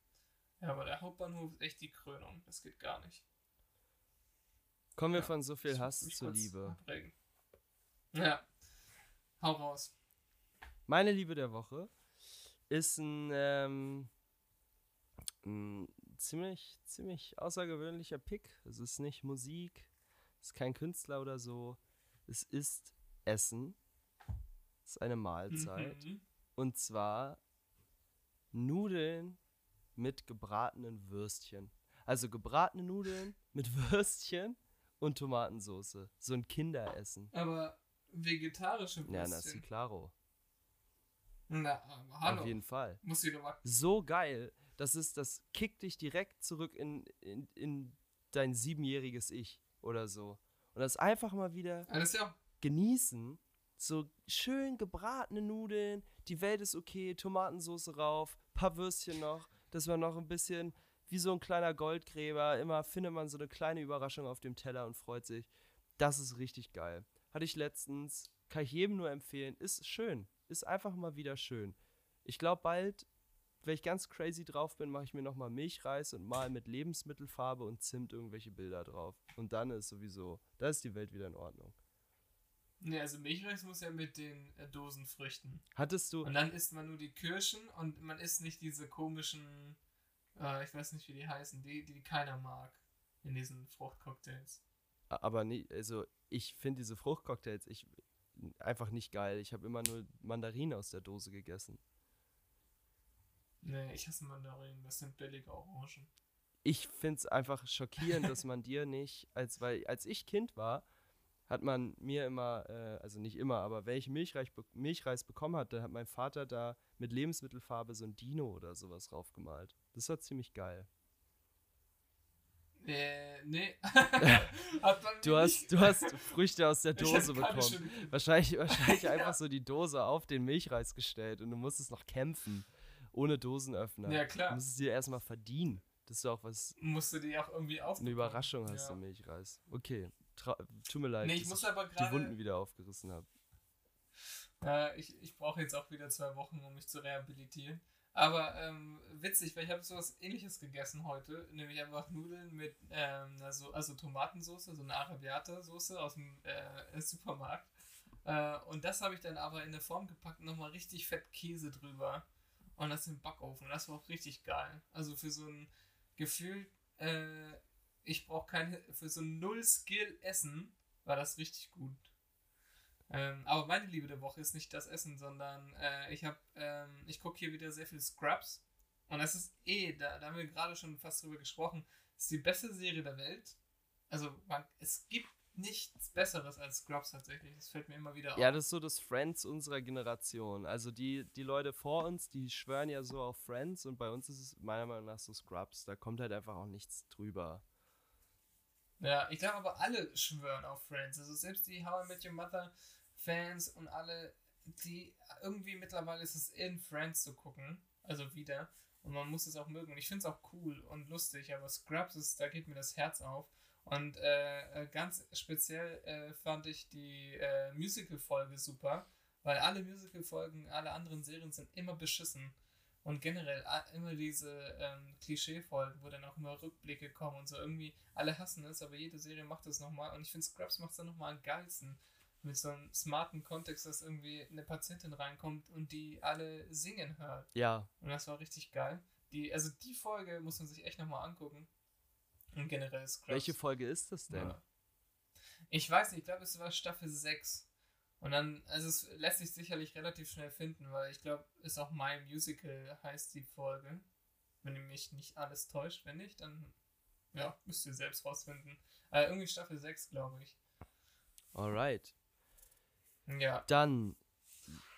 Ja, aber der Hauptbahnhof ist echt die Krönung. Das geht gar nicht. Kommen wir Ja, von so viel Hass muss mich zu kurz Liebe. abregen. Ja. Hau raus. Meine Liebe der Woche ist ein, ähm, ein ziemlich, ziemlich außergewöhnlicher Pick. Es ist nicht Musik, es ist kein Künstler oder so. Es ist Essen. Es ist eine Mahlzeit. Mhm. Und zwar Nudeln mit gebratenen Würstchen. Also gebratene Nudeln mit Würstchen und Tomatensauce. So ein Kinderessen. Aber vegetarische Ja, Würstchen. Nasi Claro. Na, hallo. Auf jeden Fall. Muss ich doch so geil. Das ist, das kickt dich direkt zurück in, in, in dein siebenjähriges Ich oder so. Und das einfach mal wieder Alles ja. genießen. So schön gebratene Nudeln, die Welt ist okay, Tomatensauce rauf, paar Würstchen noch, dass man noch ein bisschen wie so ein kleiner Goldgräber, immer findet man so eine kleine Überraschung auf dem Teller und freut sich. Das ist richtig geil. Hatte ich letztens, kann ich jedem nur empfehlen, ist schön, ist einfach mal wieder schön. Ich glaube bald, wenn ich ganz crazy drauf bin, mache ich mir nochmal Milchreis und mal mit Lebensmittelfarbe und Zimt irgendwelche Bilder drauf. Und dann ist sowieso, da ist die Welt wieder in Ordnung. Ne, also Milchreis muss ja mit den äh, Dosenfrüchten. Hattest du, Und dann isst man nur die Kirschen und man isst nicht diese komischen, äh, ich weiß nicht wie die heißen, die, die keiner mag in diesen Fruchtcocktails. aber nie, also ich finde diese Fruchtcocktails ich, einfach nicht geil. Ich habe immer nur Mandarinen aus der Dose gegessen. Nee, ich hasse Mandarinen, das sind billige Orangen. Ich finde es einfach schockierend, dass man dir nicht, als weil als ich Kind war, hat man mir immer, äh, also nicht immer, aber wenn ich Milchreis, Milchreis bekommen hatte, hat mein Vater da mit Lebensmittelfarbe so ein Dino oder sowas draufgemalt. Das war ziemlich geil. Äh, nee. du, hast, du hast Früchte aus der Dose bekommen. Wahrscheinlich, wahrscheinlich ja. einfach so die Dose auf den Milchreis gestellt und du musstest noch kämpfen. Ohne Dosenöffner. Ja, klar. Du musstest dir erstmal verdienen. Das ist auch was. Musst du dir auch irgendwie auf. Eine Überraschung hast ja. du Milchreis. Okay. Tra tut mir leid, nee, ich muss aber grade, die Wunden wieder aufgerissen habe. Ja, ich, ich brauche jetzt auch wieder zwei Wochen, um mich zu rehabilitieren. Aber ähm, witzig, weil ich habe sowas ähnliches gegessen heute, nämlich einfach Nudeln mit ähm, also, also Tomatensauce, so eine Arabiata-Soße aus dem äh, Supermarkt. Äh, und das habe ich dann aber in eine Form gepackt und nochmal richtig fett Käse drüber. Und das im Backofen. Das war auch richtig geil. Also für so ein Gefühl, äh, ich brauche keine, für so null Skill Essen war das richtig gut. Ähm, aber meine Liebe der Woche ist nicht das Essen, sondern äh, ich habe, ähm, ich gucke hier wieder sehr viel Scrubs. Und das ist eh, da, da haben wir gerade schon fast drüber gesprochen, ist die beste Serie der Welt. Also man, es gibt nichts Besseres als Scrubs tatsächlich. Das fällt mir immer wieder auf. Ja, das ist so das Friends unserer Generation. Also die, die Leute vor uns, die schwören ja so auf Friends und bei uns ist es meiner Meinung nach so Scrubs. Da kommt halt einfach auch nichts drüber. Ja, ich glaube aber alle schwören auf Friends. Also selbst die How I Met Your Mother Fans und alle, die irgendwie mittlerweile ist es in Friends zu gucken. Also wieder. Und man muss es auch mögen. Und ich finde es auch cool und lustig, aber Scrubs ist, da geht mir das Herz auf. Und äh, äh, ganz speziell äh, fand ich die äh, Musical-Folge super, weil alle Musical-Folgen, alle anderen Serien sind immer beschissen. Und generell immer diese ähm, Klischee-Folgen, wo dann auch immer Rückblicke kommen und so. Irgendwie, alle hassen es, aber jede Serie macht das nochmal. Und ich finde, Scrubs macht es dann nochmal am geilsten. Mit so einem smarten Kontext, dass irgendwie eine Patientin reinkommt und die alle singen hört. Ja. Und das war richtig geil. Die, also die Folge muss man sich echt nochmal angucken. Und generell Scrubs. Welche Folge ist das denn? Ja. Ich weiß nicht, ich glaube, es war Staffel 6. Und dann, also es lässt sich sicherlich relativ schnell finden, weil ich glaube, ist auch My Musical heißt die Folge. Wenn ihr mich nicht alles täuscht, wenn nicht, dann ja, müsst ihr selbst rausfinden. Äh, irgendwie Staffel 6, glaube ich. Alright. Ja. Dann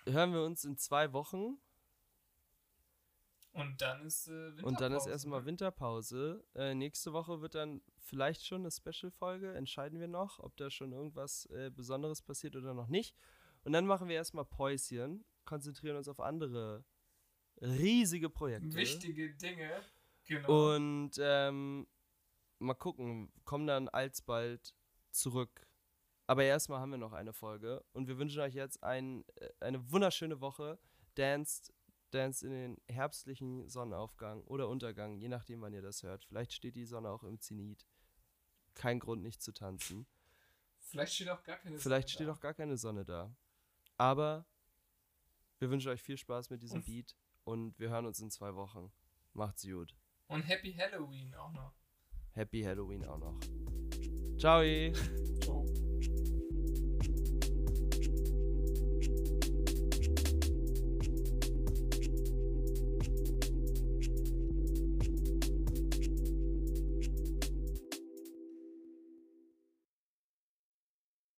hören wir uns in zwei Wochen und dann ist äh, Winterpause. Und dann ist erstmal ne? Winterpause. Äh, nächste Woche wird dann vielleicht schon eine Special-Folge. Entscheiden wir noch, ob da schon irgendwas äh, Besonderes passiert oder noch nicht. Und dann machen wir erstmal Päuschen, konzentrieren uns auf andere riesige Projekte. Wichtige Dinge. Genau. Und ähm, mal gucken, kommen dann alsbald zurück. Aber erstmal haben wir noch eine Folge und wir wünschen euch jetzt ein, äh, eine wunderschöne Woche. Danced Dance in den herbstlichen Sonnenaufgang oder Untergang, je nachdem, wann ihr das hört. Vielleicht steht die Sonne auch im Zenit. Kein Grund, nicht zu tanzen. Vielleicht steht auch gar keine Sonne Vielleicht steht da. auch gar keine Sonne da. Aber wir wünschen euch viel Spaß mit diesem und Beat und wir hören uns in zwei Wochen. Macht's gut. Und Happy Halloween auch noch. Happy Halloween auch noch. Ciao. Ciao.